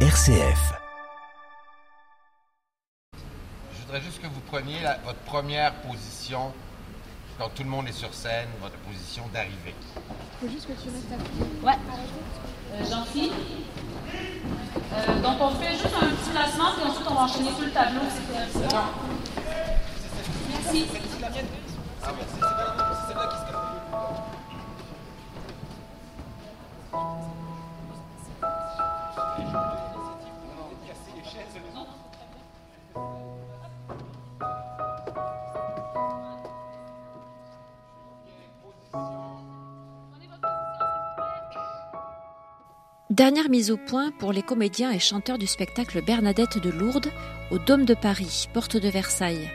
RCF. Je voudrais juste que vous preniez la- votre première position quand tout le monde est sur scène, votre position d'arrivée. Faut juste que tu restes à Ouais. Euh, Jean-Philippe. Euh, donc on fait juste un petit placement, puis ensuite on va enchaîner tout le tableau. C'est c'est. Merci. Dernière mise au point pour les comédiens et chanteurs du spectacle Bernadette de Lourdes au Dôme de Paris, porte de Versailles.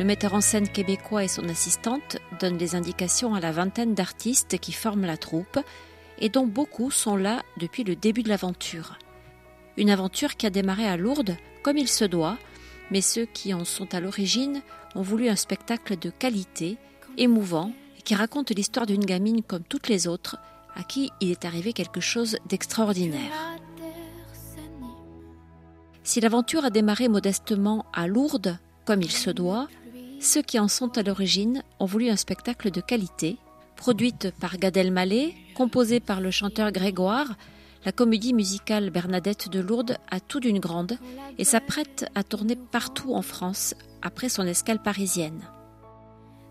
Le metteur en scène québécois et son assistante donnent des indications à la vingtaine d'artistes qui forment la troupe et dont beaucoup sont là depuis le début de l'aventure. Une aventure qui a démarré à Lourdes comme il se doit, mais ceux qui en sont à l'origine ont voulu un spectacle de qualité, émouvant, qui raconte l'histoire d'une gamine comme toutes les autres, à qui il est arrivé quelque chose d'extraordinaire. Si l'aventure a démarré modestement à Lourdes, comme il se doit, ceux qui en sont à l'origine ont voulu un spectacle de qualité, produite par Gad Elmaleh, composée par le chanteur Grégoire, la comédie musicale Bernadette de Lourdes a tout d'une grande et s'apprête à tourner partout en France après son escale parisienne.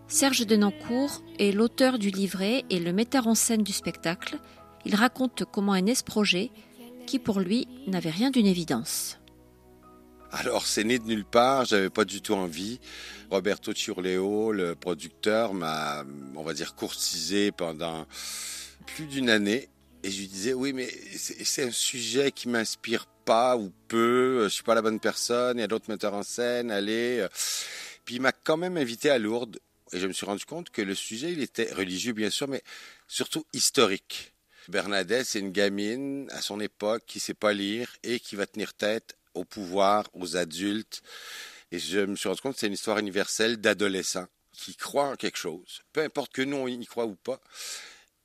Serge Denancourt est l'auteur du livret et le metteur en scène du spectacle. Il raconte comment est né ce projet qui pour lui n'avait rien d'une évidence. Alors, c'est né de nulle part, j'avais pas du tout envie. Roberto Ciurleo, le producteur, m'a, on va dire, courtisé pendant plus d'une année. Et je lui disais, oui, mais c'est un sujet qui m'inspire pas ou peu, je suis pas la bonne personne, il y a d'autres metteurs en scène, allez. Puis il m'a quand même invité à Lourdes. Et je me suis rendu compte que le sujet, il était religieux, bien sûr, mais surtout historique. Bernadette, c'est une gamine à son époque qui sait pas lire et qui va tenir tête au pouvoir, aux adultes. Et je me suis rendu compte que c'est une histoire universelle d'adolescents qui croient en quelque chose, peu importe que nous on y croit ou pas,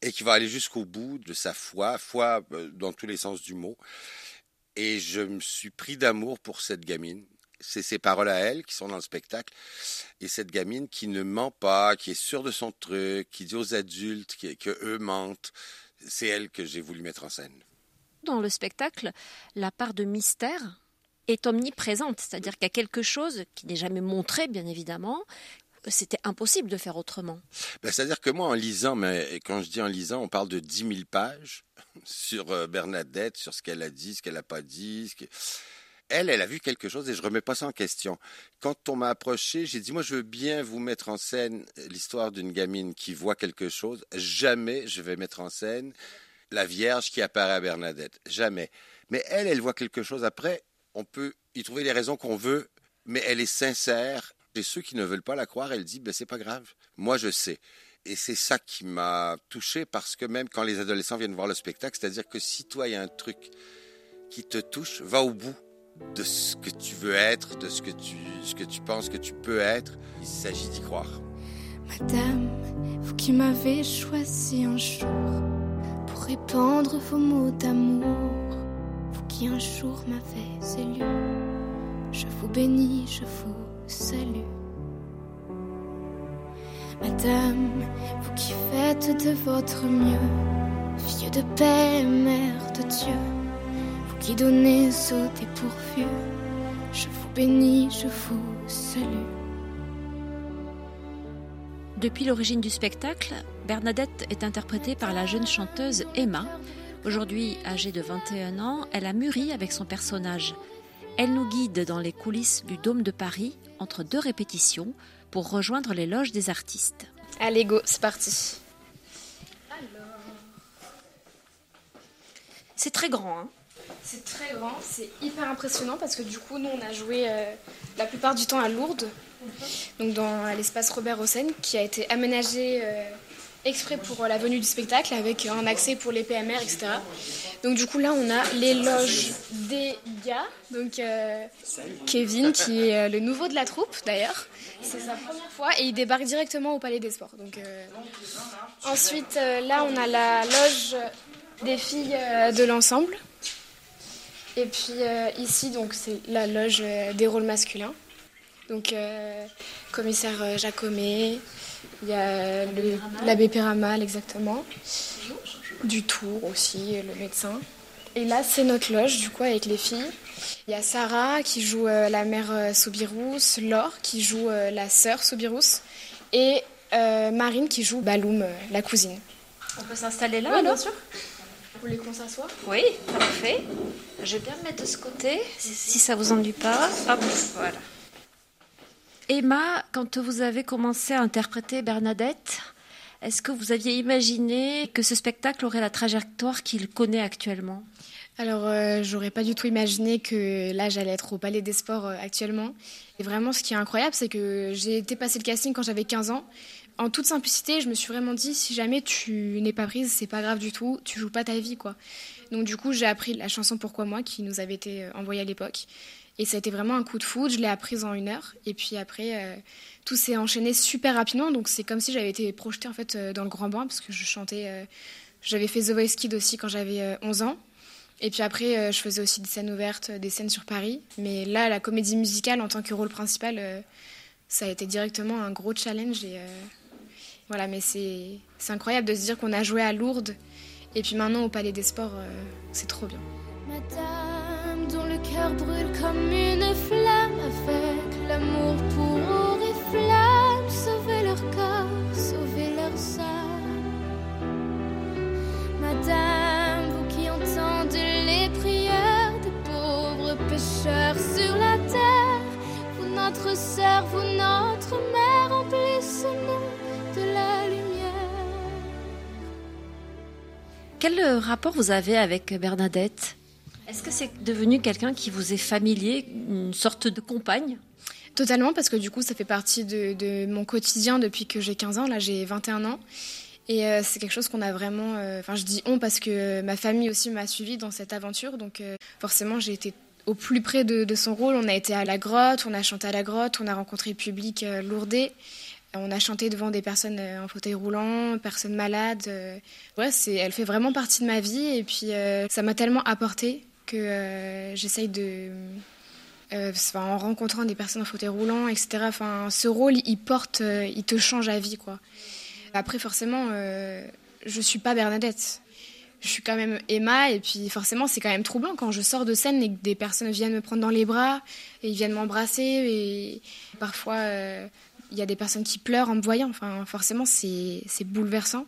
et qui va aller jusqu'au bout de sa foi, foi euh, dans tous les sens du mot. Et je me suis pris d'amour pour cette gamine. C'est ses paroles à elle qui sont dans le spectacle. Et cette gamine qui ne ment pas, qui est sûre de son truc, qui dit aux adultes que, que eux mentent. C'est elle que j'ai voulu mettre en scène. Dans le spectacle, la part de mystère est omniprésente, c'est-à-dire qu'il y a quelque chose qui n'est jamais montré, bien évidemment. C'était impossible de faire autrement. Ben, C'est-à-dire que moi, en lisant, mais quand je dis en lisant, on parle de 10 000 pages sur euh, Bernadette, sur ce qu'elle a dit, ce qu'elle n'a pas dit. Ce. Elle, elle a vu quelque chose et je remets pas ça en question. Quand on m'a approché, j'ai dit, moi, je veux bien vous mettre en scène l'histoire d'une gamine qui voit quelque chose. Jamais je vais mettre en scène la Vierge qui apparaît à Bernadette. Jamais. Mais elle, elle voit quelque chose. Après, on peut y trouver les raisons qu'on veut, mais elle est sincère. Et ceux qui ne veulent pas la croire, elle dit, ben, c'est pas grave. Moi, je sais. Et c'est ça qui m'a touché parce que même quand les adolescents viennent voir le spectacle, c'est-à-dire que si toi, il y a un truc qui te touche, va au bout de ce que tu veux être, de ce que tu, penses que tu peux être. Il s'agit d'y croire. Madame, vous qui m'avez choisi un jour pour répandre vos mots d'amour, vous qui un jour m'avez élu, je vous bénis, je vous salue. Madame, vous qui faites de votre mieux, fille de paix, mère de Dieu, qui donnez au dépourvu, je vous bénis, je vous salue. Depuis l'origine du spectacle, Bernadette est interprétée par la jeune chanteuse Emma. Aujourd'hui âgée de 21 ans, elle a mûri avec son personnage. Elle nous guide dans les coulisses du Dôme de Paris entre deux répétitions pour rejoindre les loges des artistes. Allez, go, c'est parti. C'est très grand, hein C'est très grand, c'est hyper impressionnant parce que du coup, nous, on a joué euh, la plupart du temps à Lourdes, donc dans l'espace Robert Hossein, qui a été aménagé euh, exprès pour euh, la venue du spectacle avec un accès pour les PMR, etc. Donc du coup, là, on a les loges des gars, donc Kevin, qui est le nouveau de la troupe d'ailleurs. C'est sa première fois et il débarque directement au Palais des Sports. Donc, Ensuite, là, on a la loge des filles de l'ensemble. Et puis ici, donc c'est la loge des rôles masculins. Donc commissaire Jacomet, il y a l'abbé Péramal exactement, du Tour aussi, le médecin. Et là, c'est notre loge, du coup, avec les filles. Il y a Sarah qui joue euh, la mère euh, Soubirous, Laure qui joue euh, la sœur Soubirous et Marine qui joue Baloum, la cousine. On peut s'installer là Oui, bien sûr? Vous voulez qu'on s'assoie? Oui, parfait. Je vais bien me mettre de ce côté, si ça vous ennuie pas. Hop, voilà. Emma, quand vous avez commencé à interpréter Bernadette, est-ce que vous aviez imaginé que ce spectacle aurait la trajectoire qu'il connaît actuellement? Alors, euh, j'aurais pas du tout imaginé que là, j'allais être au Palais des Sports euh, actuellement. Et vraiment, ce qui est incroyable, c'est que j'ai été passer le casting quand j'avais 15 ans. En toute simplicité, je me suis vraiment dit, si jamais tu n'es pas prise, c'est pas grave du tout, tu joues pas ta vie, quoi. Donc, du coup, j'ai appris la chanson Pourquoi moi, qui nous avait été euh, envoyée à l'époque. Et ça a été vraiment un coup de foudre. Je l'ai apprise en une heure. Et puis après, tout s'est enchaîné super rapidement. Donc c'est comme si j'avais été projetée en fait dans le grand bain parce que je chantais. j'avais fait The Voice Kid aussi quand j'avais 11 ans. Et puis après, euh, je faisais aussi des scènes ouvertes, des scènes sur Paris. Mais là, la comédie musicale en tant que rôle principal, euh, ça a été directement un gros challenge. Et euh, voilà, mais c'est incroyable de se dire qu'on a joué à Lourdes. Et puis maintenant, au Palais des Sports, c'est trop bien. Madame, dont le cœur brûle comme une flamme, avec l'amour pour flamme, sauver leur corps, sauver leur âme. Madame, sur la terre. Vous notre sœur, vous notre Quel euh, rapport vous avez avec Bernadette? Est-ce que c'est devenu quelqu'un qui vous est familier, une sorte de compagne? Totalement, parce que du coup, ça fait partie de, mon quotidien depuis que j'ai 15 ans. Là, j'ai 21 ans. Et euh, c'est quelque chose qu'on a vraiment. Euh, enfin, je dis on parce que ma famille aussi m'a suivi dans cette aventure. Donc, forcément, j'ai été au plus près de, son rôle. On a été à la grotte, on a chanté à la grotte, on a rencontré le public lourdé. On a chanté devant des personnes euh, en fauteuil roulant, personnes malades. Euh. Ouais, c'est, elle fait vraiment partie de ma vie et puis ça m'a tellement apporté que j'essaye de, en rencontrant des personnes en fauteuil roulant, etc. Enfin, ce rôle, il porte, il te change à vie, quoi. Après, forcément, je suis pas Bernadette je suis quand même Emma et puis forcément c'est quand même troublant quand je sors de scène et que des personnes viennent me prendre dans les bras et ils viennent m'embrasser et parfois euh, il y a des personnes qui pleurent en me voyant. Enfin forcément c'est bouleversant.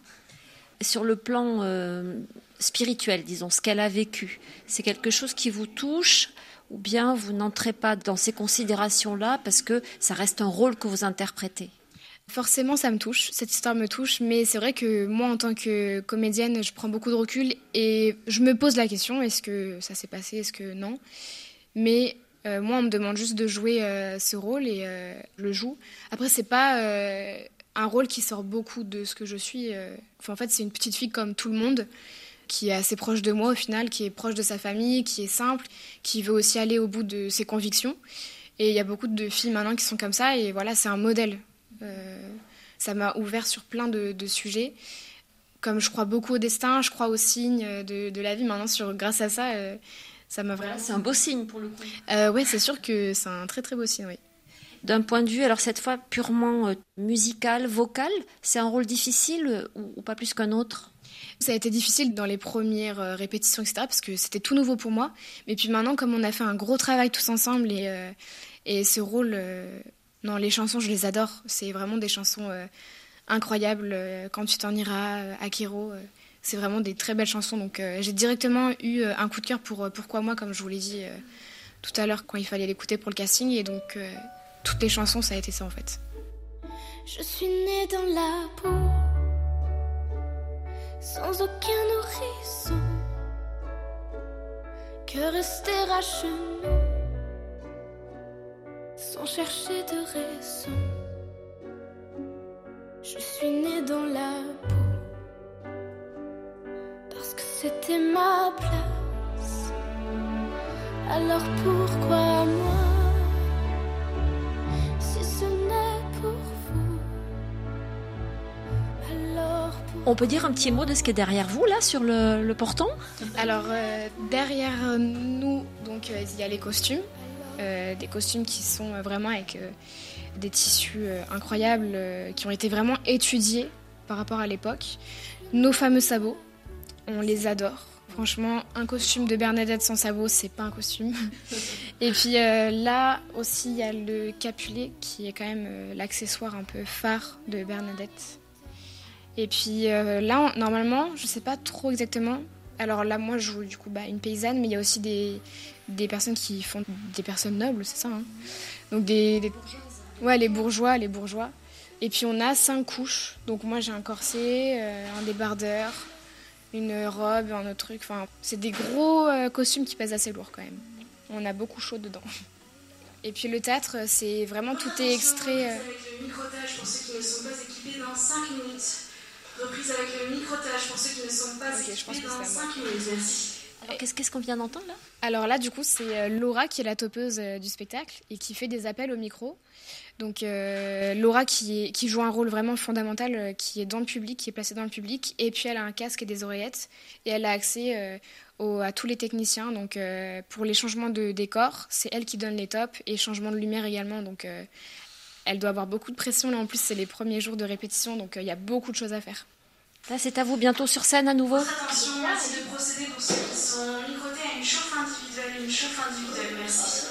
Sur le plan euh, spirituel, disons, ce qu'elle a vécu, c'est quelque chose qui vous touche ou bien vous n'entrez pas dans ces considérations-là parce que ça reste un rôle que vous interprétez? Forcément, ça me touche, cette histoire me touche, mais c'est vrai que moi, en tant que comédienne, je prends beaucoup de recul et je me pose la question est-ce que ça s'est passé, est-ce que non? Mais euh, moi, on me demande juste de jouer euh, ce rôle et euh, je le joue. Après, c'est pas un rôle qui sort beaucoup de ce que je suis. en fait, c'est une petite fille comme tout le monde qui est assez proche de moi au final, qui est proche de sa famille, qui est simple, qui veut aussi aller au bout de ses convictions. Et il y a beaucoup de filles maintenant qui sont comme ça, et voilà, c'est un modèle. Ça m'a ouvert sur plein de, sujets. Comme je crois beaucoup au destin, je crois aux signes de, la vie. Maintenant, sur, grâce à ça, ça m'a vraiment. C'est un beau signe pour le coup. Euh, oui, c'est sûr que c'est un très très beau signe, oui. D'un point de vue, alors cette fois purement musical, vocal, c'est un rôle difficile ou, pas plus qu'un autre? Ça a été difficile dans les premières répétitions, etc., parce que c'était tout nouveau pour moi. Mais puis maintenant, comme on a fait un gros travail tous ensemble et, et ce rôle non, les chansons, je les adore. C'est vraiment des chansons euh, incroyables. Euh, Quand tu t'en iras, euh, Akiro, c'est vraiment des très belles chansons. Donc j'ai directement eu un coup de cœur pour Pourquoi moi, comme je vous l'ai dit tout à l'heure quand il fallait l'écouter pour le casting. Et donc toutes les chansons, ça a été ça en fait. Je suis née dans la peau, sans aucun nourrisson, que rester à sans chercher de raison. Je suis née dans la peau parce que c'était ma place. Alors pourquoi moi si ce n'est pour vous? Alors pourquoi On peut dire un petit mot de ce qui est derrière vous, là, sur le, le portant? Alors, euh, derrière nous, donc euh, il y a les costumes. Euh, des costumes qui sont vraiment avec euh, des tissus euh, incroyables, euh, qui ont été vraiment étudiés par rapport à l'époque. Nos fameux sabots, on les adore. Franchement, un costume de Bernadette sans sabots, c'est pas un costume. Et puis euh, là aussi, il y a le capulet qui est quand même euh, l'accessoire un peu phare de Bernadette. Et puis euh, là, on- normalement, je sais pas trop exactement. Alors là, moi, je joue du coup bah, une paysanne, mais il y a aussi des, des personnes qui font des personnes nobles, c'est ça. hein. Donc des, des- ouais, les bourgeois, les bourgeois. Et puis on a cinq couches. Donc moi, j'ai un corset, un débardeur, une robe, un autre truc. Enfin, c'est des gros euh, costumes qui pèsent assez lourd quand même. On a beaucoup chaud dedans. Et puis le théâtre, c'est vraiment tout est extrait. euh, Avec le microtage pour ceux qui ne sont pas équipés dans 5 minutes. Reprise avec le microtage pour ceux qui ne sont pas Ok, je pense équipés dans c'est à moi. 5 minutes. Merci. Alors, qu'est-ce qu'est-ce qu'on vient d'entendre, là? Alors là, du coup, c'est euh, Laura qui est la topeuse du spectacle et qui fait des appels au micro. Donc euh, Laura qui, est- qui joue un rôle vraiment fondamental, euh, qui est dans le public, qui est placée dans le public. Et puis elle a un casque et des oreillettes et elle a accès euh, au- à tous les techniciens. Donc euh, pour les changements de décor, c'est elle qui donne les tops et changements de lumière également. Donc euh, elle doit avoir beaucoup de pression. Là en plus, c'est les premiers jours de répétition, donc euh, il y a beaucoup de choses à faire. Là, c'est à vous bientôt sur scène à nouveau. Attention, merci de procéder pour ceux qui sont microtés à une chauffe individuelle. Une chauffe individuelle, merci.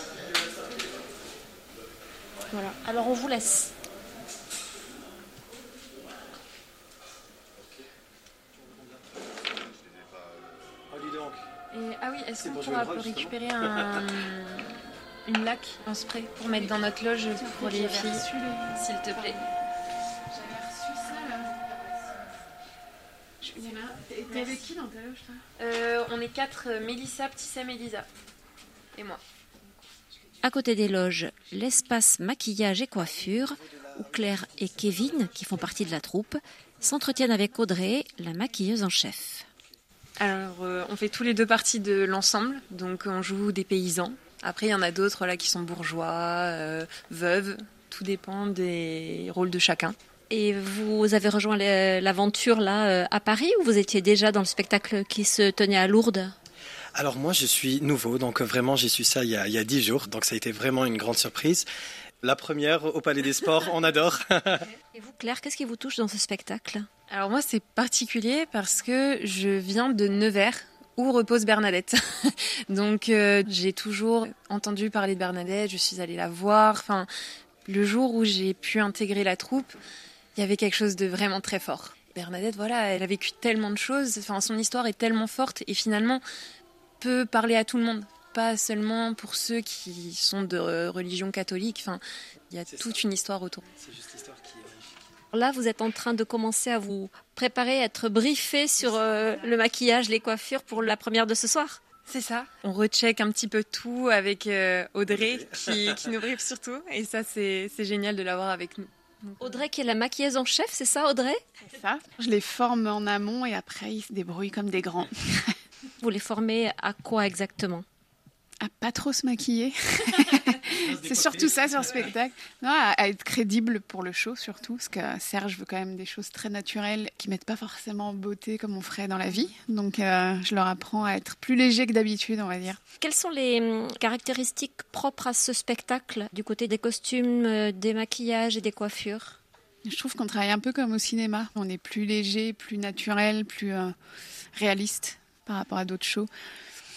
Voilà. Alors, on vous laisse. Et, ah oui, est-ce qu'on pourra récupérer un, une laque, un spray pour mettre dans notre loge pour les filles, s'il te plaît. T'es avec qui dans ta loge toi? Euh, On est quatre, euh, Mélissa, Ptissem, Elisa. Et moi. À côté des loges, l'espace maquillage et coiffure, où Claire et Kevin, qui font partie de la troupe, s'entretiennent avec Audrey, la maquilleuse en chef. Alors, euh, on fait tous les deux partie de l'ensemble, donc on joue des paysans. Après, il y en a d'autres là qui sont bourgeois, euh, veuves. Tout dépend des rôles de chacun. Et vous avez rejoint l'aventure là euh, à Paris ou vous étiez déjà dans le spectacle qui se tenait à Lourdes? Alors moi, je suis nouveau, donc euh, vraiment, j'ai su ça il y, a, il y a 10 jours, donc ça a été vraiment une grande surprise. La première au Palais des Sports, on adore. Et vous, Claire, qu'est-ce qui vous touche dans ce spectacle? Alors moi, c'est particulier parce que je viens de Nevers où repose Bernadette. Donc euh, j'ai toujours entendu parler de Bernadette, je suis allée la voir. Enfin, le jour où j'ai pu intégrer la troupe, il y avait quelque chose de vraiment très fort. Bernadette, voilà, elle a vécu tellement de choses. Enfin, son histoire est tellement forte et finalement peut parler à tout le monde, pas seulement pour ceux qui sont de euh, religion catholique. Enfin, il y a toute ça. une histoire autour. C'est juste l'histoire qui est magnifique. Là, vous êtes en train de commencer à vous préparer, à être briefé sur euh, le maquillage, les coiffures pour la première de ce soir. C'est ça. On recheck un petit peu tout avec euh, Audrey qui, qui nous briefe sur tout. Et ça, c'est c'est génial de l'avoir avec nous. Audrey qui est la maquilleuse en chef, c'est ça Audrey? C'est ça. Je les forme en amont et après ils se débrouillent comme des grands. Vous les formez à quoi exactement? À pas trop se maquiller. C'est surtout ça sur le spectacle. Non, à, à être crédible pour le show surtout, parce que Serge veut quand même des choses très naturelles qui mettent pas forcément en beauté comme on ferait dans la vie. Donc euh, je leur apprends à être plus léger que d'habitude, on va dire. Quelles sont les hum, caractéristiques propres à ce spectacle du côté des costumes, euh, des maquillages et des coiffures? Je trouve qu'on travaille un peu comme au cinéma. On est plus léger, plus naturel, plus euh, réaliste par rapport à d'autres shows.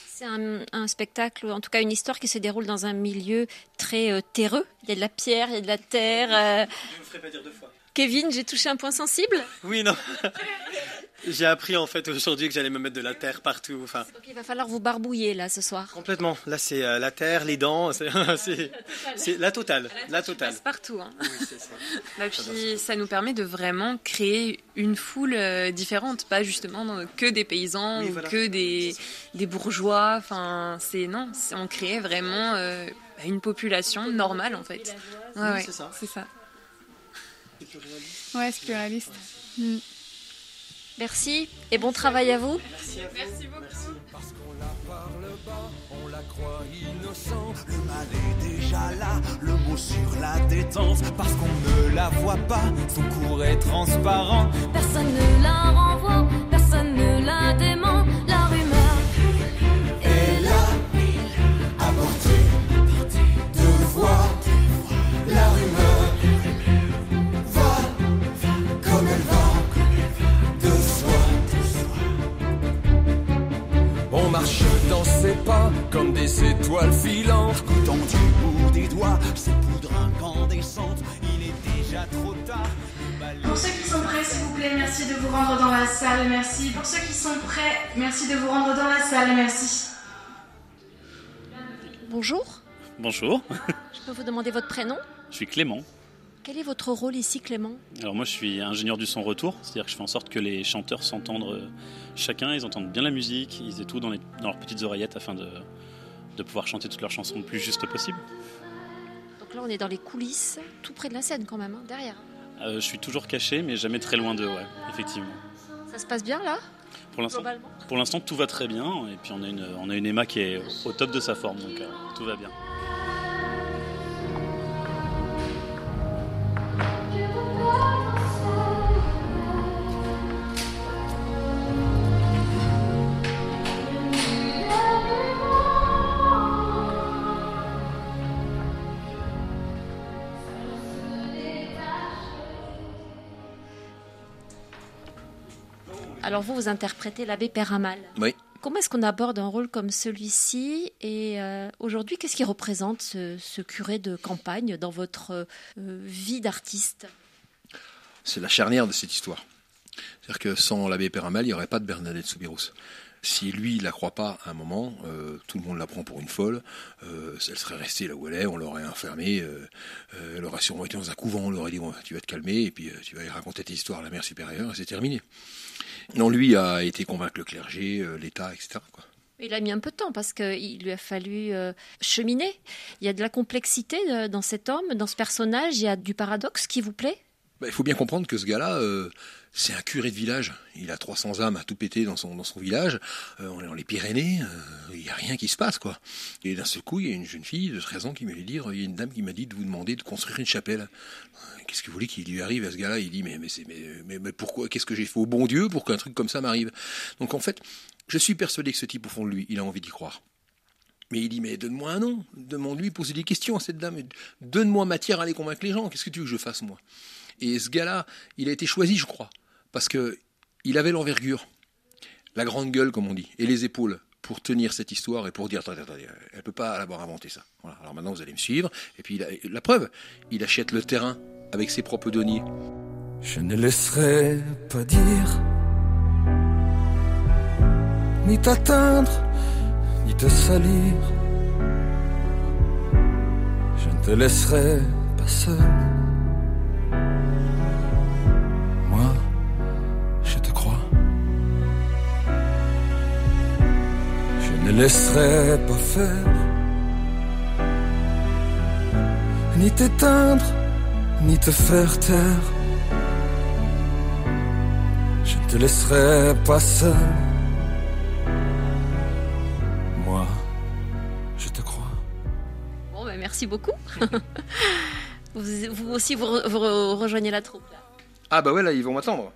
C'est un, un spectacle, ou en tout cas une histoire qui se déroule dans un milieu très euh, terreux. Il y a de la pierre, il y a de la terre. euh. Je ne vous ferai pas dire deux fois. Kevin, j'ai touché un point sensible. Oui, non. J'ai appris en fait aujourd'hui que j'allais me mettre de la terre partout. Enfin, Donc il va falloir vous barbouiller là ce soir. complètement. Là, c'est euh, la terre, les dents, c'est c'est- c'est la totale. La totale. passe partout. hein. Oui, c'est ça. Bah, puis ça nous permet de vraiment créer une foule euh, différente, pas justement que des paysans Oui, ou voilà. que des, des bourgeois. Enfin, c'est non, c'est- on crée vraiment euh, une population normale en fait. Ouais, Oui, ouais, c'est ça. C'est ça. C'est plus réaliste. Ouais, c'est plus réaliste. Merci et bon travail à vous. Merci à vous. Merci beaucoup. Parce qu'on la parle pas, on la croit innocente. Le mal est déjà là, le mot sur la détente. Parce qu'on ne la voit pas, son cours est transparent. Personne ne la renvoie, personne ne la dément. Des étoiles filantes. Coûtant du bout des doigts, ces poudres incandescentes. Il est déjà trop tard. Pour ceux qui sont prêts, s'il vous plaît, merci de vous rendre dans la salle, merci. Pour ceux qui sont prêts, merci de vous rendre dans la salle, merci. Bonjour, Bonjour, je peux vous demander votre prénom? Je suis Clément. Quel est votre rôle ici, Clément? Alors moi je suis ingénieur du son retour, c'est-à-dire que je fais en sorte que les chanteurs s'entendent euh, chacun, ils entendent bien la musique, ils aient tout dans, les- dans leurs petites oreillettes afin de, de pouvoir chanter toutes leurs chansons le plus juste possible. Donc là, on est dans les coulisses, tout près de la scène quand même, hein, derrière. Euh, je suis toujours caché mais jamais très loin d'eux, ouais, effectivement. Ça se passe bien là? Pour l'instant, tout va très bien et puis on a une, on a une Emma qui est au top de sa forme donc euh, tout va bien. Alors vous, vous interprétez l'abbé Péramal. Oui. Comment est-ce qu'on aborde un rôle comme celui-ci Et euh, aujourd'hui, qu'est-ce qui représente ce, ce curé de campagne dans votre euh, vie d'artiste? C'est la charnière de cette histoire. C'est-à-dire que sans l'abbé Péramal, il n'y aurait pas de Bernadette Soubirous. Si lui, il la croit pas à un moment, euh, tout le monde la prend pour une folle, euh, elle serait restée là où elle est, on l'aurait enfermée, euh, elle aurait sûrement été dans un couvent, on leur aurait dit, bon, tu vas te calmer, et puis tu vas y raconter tes histoires à la mère supérieure, et c'est terminé. Non, lui a été convaincre le clergé, euh, l'État, etc. Il a mis un peu de temps parce qu'il lui a fallu euh, cheminer. Il y a de la complexité euh, dans cet homme, dans ce personnage, il y a du paradoxe qui vous plaît? Bah, il faut bien comprendre que ce gars-là, euh, c'est un curé de village. Il a 300 âmes à tout péter dans son, dans son village. Euh, on est dans les Pyrénées, euh, il n'y a rien qui se passe, quoi. Et d'un seul coup, il y a une jeune fille de 13 ans qui me dit il y a une dame qui m'a dit de vous demander de construire une chapelle. Euh, Qu'est-ce que vous voulez qu'il lui arrive à ce gars-là? Il dit, mais, mais, mais, mais, pourquoi Qu'est-ce que j'ai fait au bon Dieu pour qu'un truc comme ça m'arrive? Donc en fait, je suis persuadé que ce type, au fond de lui, il a envie d'y croire. Mais il dit, mais donne-moi un nom, demande-lui, poser des questions à cette dame, donne-moi matière à aller convaincre les gens, qu'est-ce que tu veux que je fasse moi? Et ce gars-là, il a été choisi, je crois, parce que il avait l'envergure, la grande gueule, comme on dit, et les épaules pour tenir cette histoire et pour dire, attendez, attendez, elle peut pas l'avoir inventé ça. Alors maintenant, vous allez me suivre, et puis la preuve, il achète le terrain avec ses propres deniers. Je ne laisserai pas dire, ni t'atteindre, ni te salir. Je ne te laisserai pas seul. Ne laisserai pas faire, ni t'éteindre, ni te faire taire. Je ne te laisserai pas seul. Moi, je te crois. Bon, ben, merci beaucoup. vous, vous aussi, vous, re- vous re- rejoignez la troupe. là. Ah bah ouais, là, ils vont m'attendre.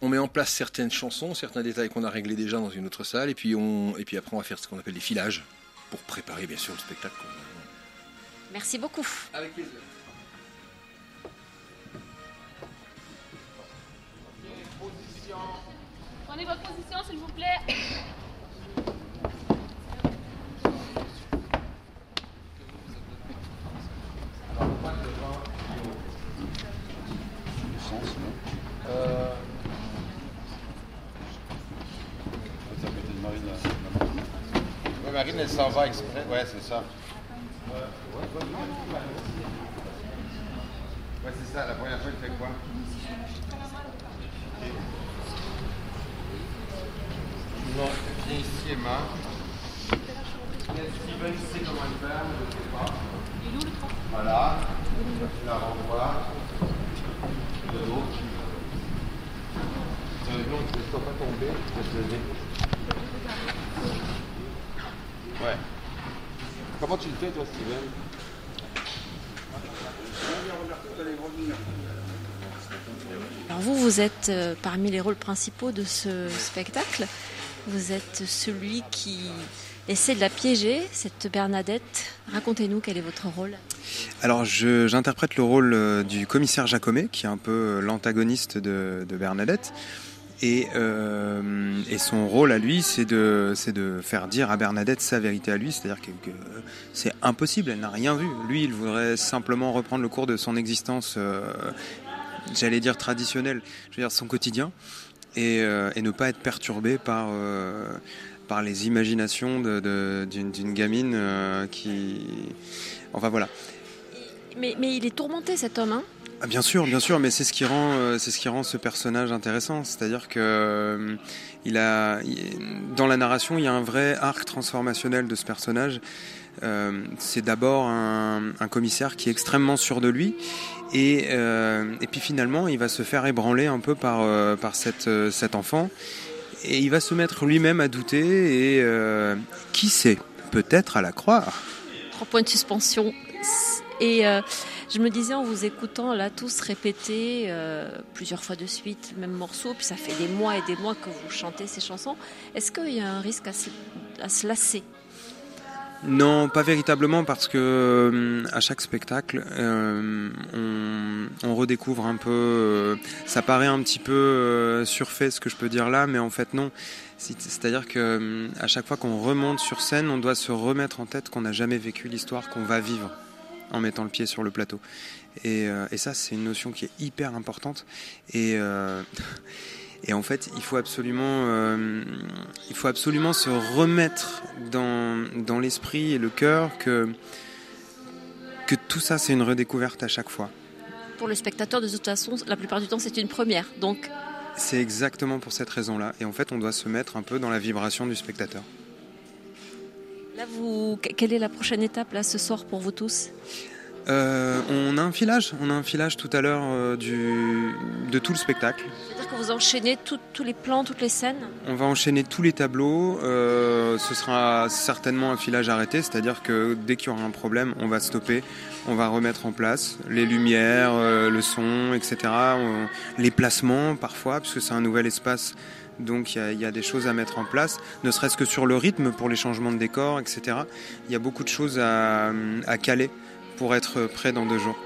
On met en place certaines chansons, certains détails qu'on a réglés déjà dans une autre salle, et puis, on, et puis après, on va faire ce qu'on appelle des filages, pour préparer, bien sûr, le spectacle. Merci beaucoup. Avec plaisir. Prenez votre position, s'il vous plaît. Marine. Ouais, c'est ça. Ouais, c'est ça. La première fois, il fait quoi Non, viens ici, Emma. Steven sait comment le faire, mais je ne sais pas. Voilà. Tu la renvoies. De l'autre. Euh, non, ne sois pas tombé, je te lever. Ouais. Toi, Steven Alors vous, vous êtes euh, parmi les rôles principaux de ce spectacle. Vous êtes celui qui essaie de la piéger, cette Bernadette. Racontez-nous quel est votre rôle. Alors j'interprète le rôle euh, du commissaire Jacomet, qui est un peu euh, l'antagoniste de, de Bernadette. Et, euh, et son rôle à lui, c'est de, de faire dire à Bernadette sa vérité à lui, c'est-à-dire que, c'est impossible, elle n'a rien vu. Lui, il voudrait simplement reprendre le cours de son existence, euh, j'allais dire traditionnelle, je veux dire son quotidien, et, euh, ne pas être perturbé par, par les imaginations d'une gamine qui... Enfin voilà. Mais, mais il est tourmenté cet homme, hein Ah, Bien sûr, bien sûr, mais c'est ce qui rend, euh, c'est ce qui rend ce personnage intéressant. C'est-à-dire que euh, il a, dans la narration, il y a un vrai arc transformationnel de ce personnage. Euh, c'est d'abord un, commissaire qui est extrêmement sûr de lui, et, et puis finalement, il va se faire ébranler un peu par, par cette, cet enfant, et il va se mettre lui-même à douter, et qui sait, peut-être à la croire. Trois points de suspension. Et euh, je me disais en vous écoutant là tous répéter euh, plusieurs fois de suite le même morceau, puis ça fait des mois et des mois que vous chantez ces chansons. Est-ce qu'il y a un risque à se, lasser Non, pas véritablement parce que euh, à chaque spectacle, on, redécouvre un peu. ça paraît un petit peu surfait ce que je peux dire là, mais en fait non. C'est- C'est-à-dire que à chaque fois qu'on remonte sur scène, on doit se remettre en tête qu'on n'a jamais vécu l'histoire qu'on va vivre en mettant le pied sur le plateau. Et, euh, et ça, c'est une notion qui est hyper importante. Et euh, et en fait, il faut absolument, euh, il faut absolument se remettre dans, dans l'esprit et le cœur que, que tout ça, c'est une redécouverte à chaque fois. Pour le spectateur, de toute façon, la plupart du temps, c'est une première. Donc, C'est exactement pour cette raison-là. Et en fait, on doit se mettre un peu dans la vibration du spectateur. Là, vous, quelle est la prochaine étape là ce soir pour vous tous? Euh, on a un filage, on a un filage tout à l'heure euh, du, de tout le spectacle. C'est-à-dire que vous enchaînez tout- tous les plans, toutes les scènes? On va enchaîner tous les tableaux. euh, ce sera certainement un filage arrêté, c'est-à-dire que dès qu'il y aura un problème, on va stopper, on va remettre en place les lumières, le son, etc. On- les placements parfois, parce que c'est un nouvel espace. Donc il y, a- il y a des choses à mettre en place, ne serait-ce que sur le rythme pour les changements de décor, etc. Il y a beaucoup de choses à, à caler pour être prêt dans deux jours.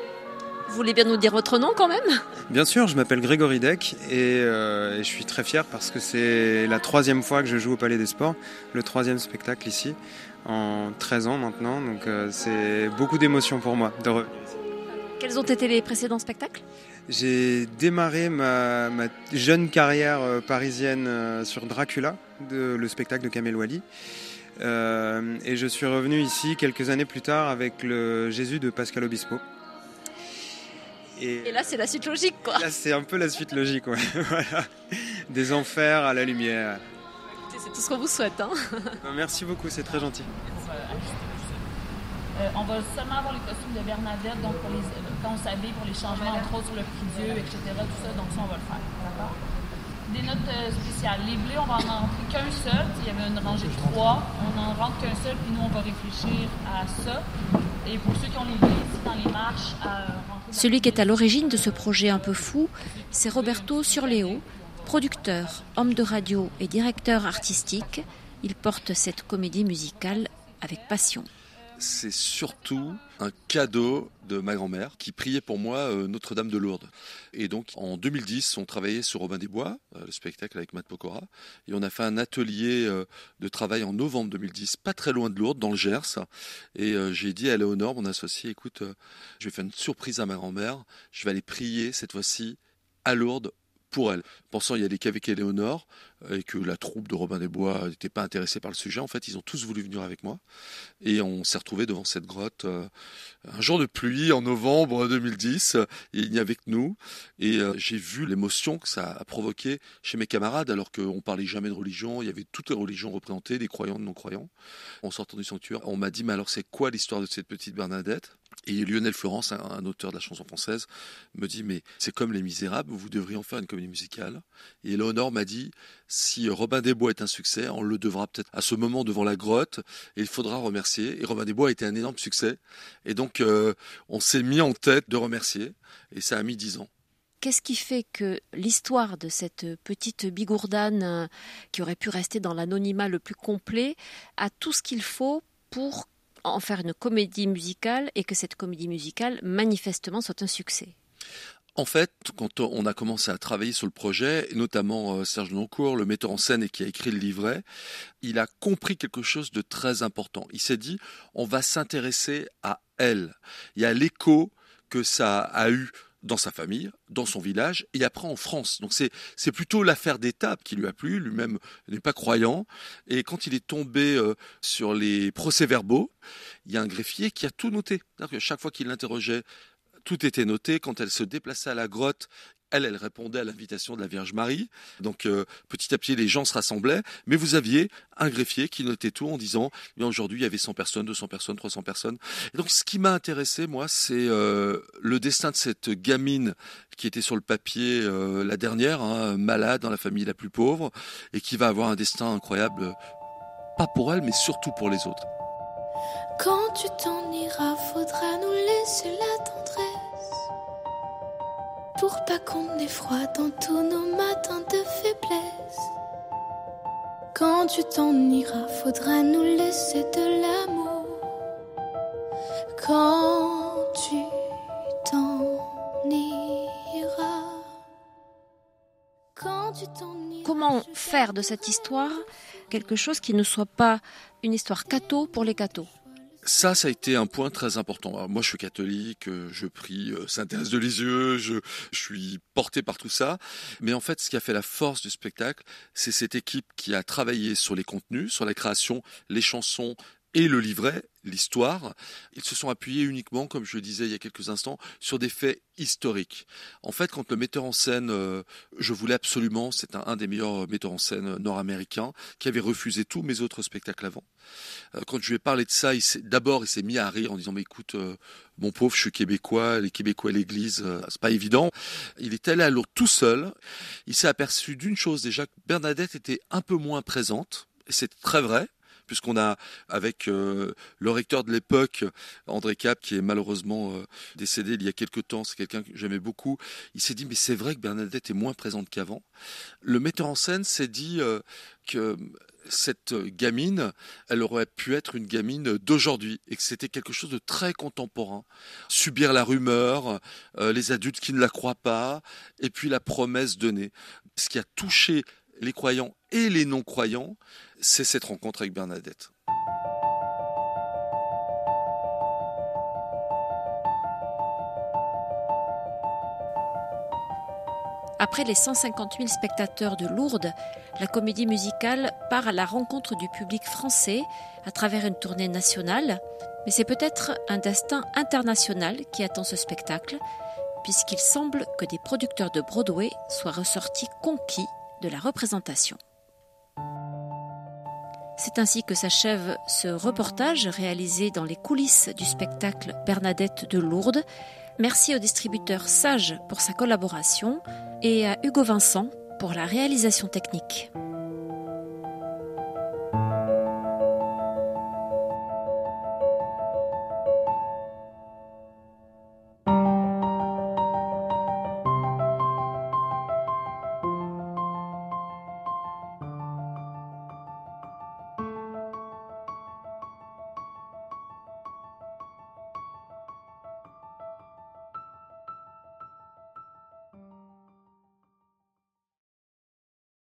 Vous voulez bien nous dire votre nom quand même? Bien sûr, je m'appelle Grégory Deck et, euh, et je suis très fier parce que c'est la troisième fois que je joue au Palais des Sports, le troisième spectacle ici, en 13 ans maintenant. Donc euh, c'est beaucoup d'émotions pour moi. De Quels ont été les précédents spectacles? J'ai démarré ma, ma jeune carrière euh, parisienne euh, sur Dracula, de- le spectacle de Kamel Wally. Euh, et je suis revenu ici quelques années plus tard avec le Jésus de Pascal Obispo. Et Et là, c'est la suite logique, quoi. Là, c'est un peu la suite logique, ouais. voilà. Des enfers à la lumière. C'est tout ce qu'on vous souhaite. Hein. Merci beaucoup, c'est très gentil. Euh, on va seulement avoir les costumes de Bernadette, donc pour les, euh, quand on s'habille pour les changements, entre autres sur le prix Dieu, etc. Tout ça, donc ça, on va le faire. D'accord? Des notes euh, spéciales. Les blés, on va en rentrer qu'un seul. Il y avait une rangée de trois. On n'en rentre qu'un seul, puis nous, on va réfléchir à ça. Et pour ceux qui ont les blés ici dans les marches, à rentrer Celui qui est à l'origine de ce projet un peu fou, c'est Roberto Surleo, producteur, homme de radio et directeur artistique. Il porte cette comédie musicale avec passion. C'est surtout un cadeau de ma grand-mère qui priait pour moi euh, Notre-Dame de Lourdes. Et donc en 2010, on travaillait sur Robin des Bois, euh, le spectacle avec Matt Pokora, et on a fait un atelier euh, de travail en novembre 2010, pas très loin de Lourdes, dans le Gers. Et j'ai dit à Léonore, mon associé, écoute, je vais faire une surprise à ma grand-mère, je vais aller prier cette fois-ci à Lourdes pour elle, pensant y aller qu'avec Éléonore euh, et que la troupe de Robin des Bois n'était pas intéressée par le sujet. En fait, ils ont tous voulu venir avec moi et on s'est retrouvés devant cette grotte euh, un jour de pluie en novembre 2010. Et il n'y avait que nous et euh, j'ai vu l'émotion que ça a provoqué chez mes camarades alors qu'on parlait jamais de religion. Il y avait toutes les religions représentées, des croyants, des non-croyants. En sortant du sanctuaire, on m'a dit mais alors c'est quoi l'histoire de cette petite Bernadette? Et Lionel Florence, un, auteur de la chanson française, me dit mais c'est comme Les Misérables, vous devriez en faire une comédie musicale. Et Léonore m'a dit si Robin des Bois est un succès, on le devra peut-être à ce moment devant la grotte et il faudra remercier. Et Robin des Bois a été un énorme succès. Et donc euh, on s'est mis en tête de remercier et ça a mis dix ans. Qu'est-ce qui fait que l'histoire de cette petite bigourdane euh, qui aurait pu rester dans l'anonymat le plus complet a tout ce qu'il faut pour en faire une comédie musicale et que cette comédie musicale manifestement soit un succès en fait, quand on a commencé à travailler sur le projet, notamment euh, Serge Noncourt, le metteur en scène et qui a écrit le livret, il a compris quelque chose de très important. Il s'est dit, on va s'intéresser à elle. Il y a l'écho que ça a eu dans sa famille, dans son village, et après en France. Donc c'est plutôt l'affaire d'étape qui lui a plu. Lui-même n'est pas croyant, et quand il est tombé euh, sur les procès-verbaux, il y a un greffier qui a tout noté. Que chaque fois qu'il l'interrogeait, tout était noté. Quand elle se déplaçait à la grotte, elle, elle répondait à l'invitation de la Vierge Marie. Donc euh, petit à petit, les gens se rassemblaient. Mais vous aviez un greffier qui notait tout en disant, eh aujourd'hui, il y avait 100 personnes, 200 personnes, 300 personnes. Et donc ce qui m'a intéressé, moi, c'est euh, le destin de cette gamine qui était sur le papier euh, la dernière, hein, malade dans la famille la plus pauvre, et qui va avoir un destin incroyable, pas pour elle, mais surtout pour les autres. Quand tu t'en iras, faudra nous laisser la tendresse pour pas qu'on ait froid dans tous nos matins de faiblesse. Quand tu t'en iras, faudra nous laisser de l'amour. Quand tu t'en iras. Quand tu t'en iras. Comment faire de cette histoire quelque chose qui ne soit pas une histoire catho pour les cathos? Ça, ça a été un point très important. Moi, je suis catholique, euh, je prie euh, Saint-Thérèse de Lisieux, je, je suis porté par tout ça. Mais en fait, ce qui a fait la force du spectacle, c'est cette équipe qui a travaillé sur les contenus, sur la création, les chansons et le livret, l'histoire, ils se sont appuyés uniquement, comme je le disais il y a quelques instants, sur des faits historiques. En fait, quand le metteur en scène, euh, je voulais absolument, c'est un, des meilleurs metteurs en scène nord-américains, qui avait refusé tous mes autres spectacles avant. Euh, quand je lui ai parlé de ça, d'abord il s'est mis à rire en disant, mais écoute, euh, mon pauvre, je suis québécois, les Québécois à l'église, c'est pas évident. Il est allé à l'eau tout seul. Il s'est aperçu d'une chose déjà, que Bernadette était un peu moins présente, c'est très vrai puisqu'on a avec euh, le recteur de l'époque, André Cap, qui est malheureusement euh, décédé il y a quelques temps, c'est quelqu'un que j'aimais beaucoup, il s'est dit mais c'est vrai que Bernadette est moins présente qu'avant. Le metteur en scène s'est dit euh, que cette gamine, elle aurait pu être une gamine d'aujourd'hui et que c'était quelque chose de très contemporain. Subir la rumeur, les adultes qui ne la croient pas, et puis la promesse donnée. Ce qui a touché les croyants et les non-croyants, c'est cette rencontre avec Bernadette. Après les 150 000 spectateurs de Lourdes, la comédie musicale part à la rencontre du public français à travers une tournée nationale, mais c'est peut-être un destin international qui attend ce spectacle, puisqu'il semble que des producteurs de Broadway soient ressortis conquis de la représentation. C'est ainsi que s'achève ce reportage réalisé dans les coulisses du spectacle Bernadette de Lourdes. Merci au distributeur Sage pour sa collaboration et à Hugo Vincent pour la réalisation technique.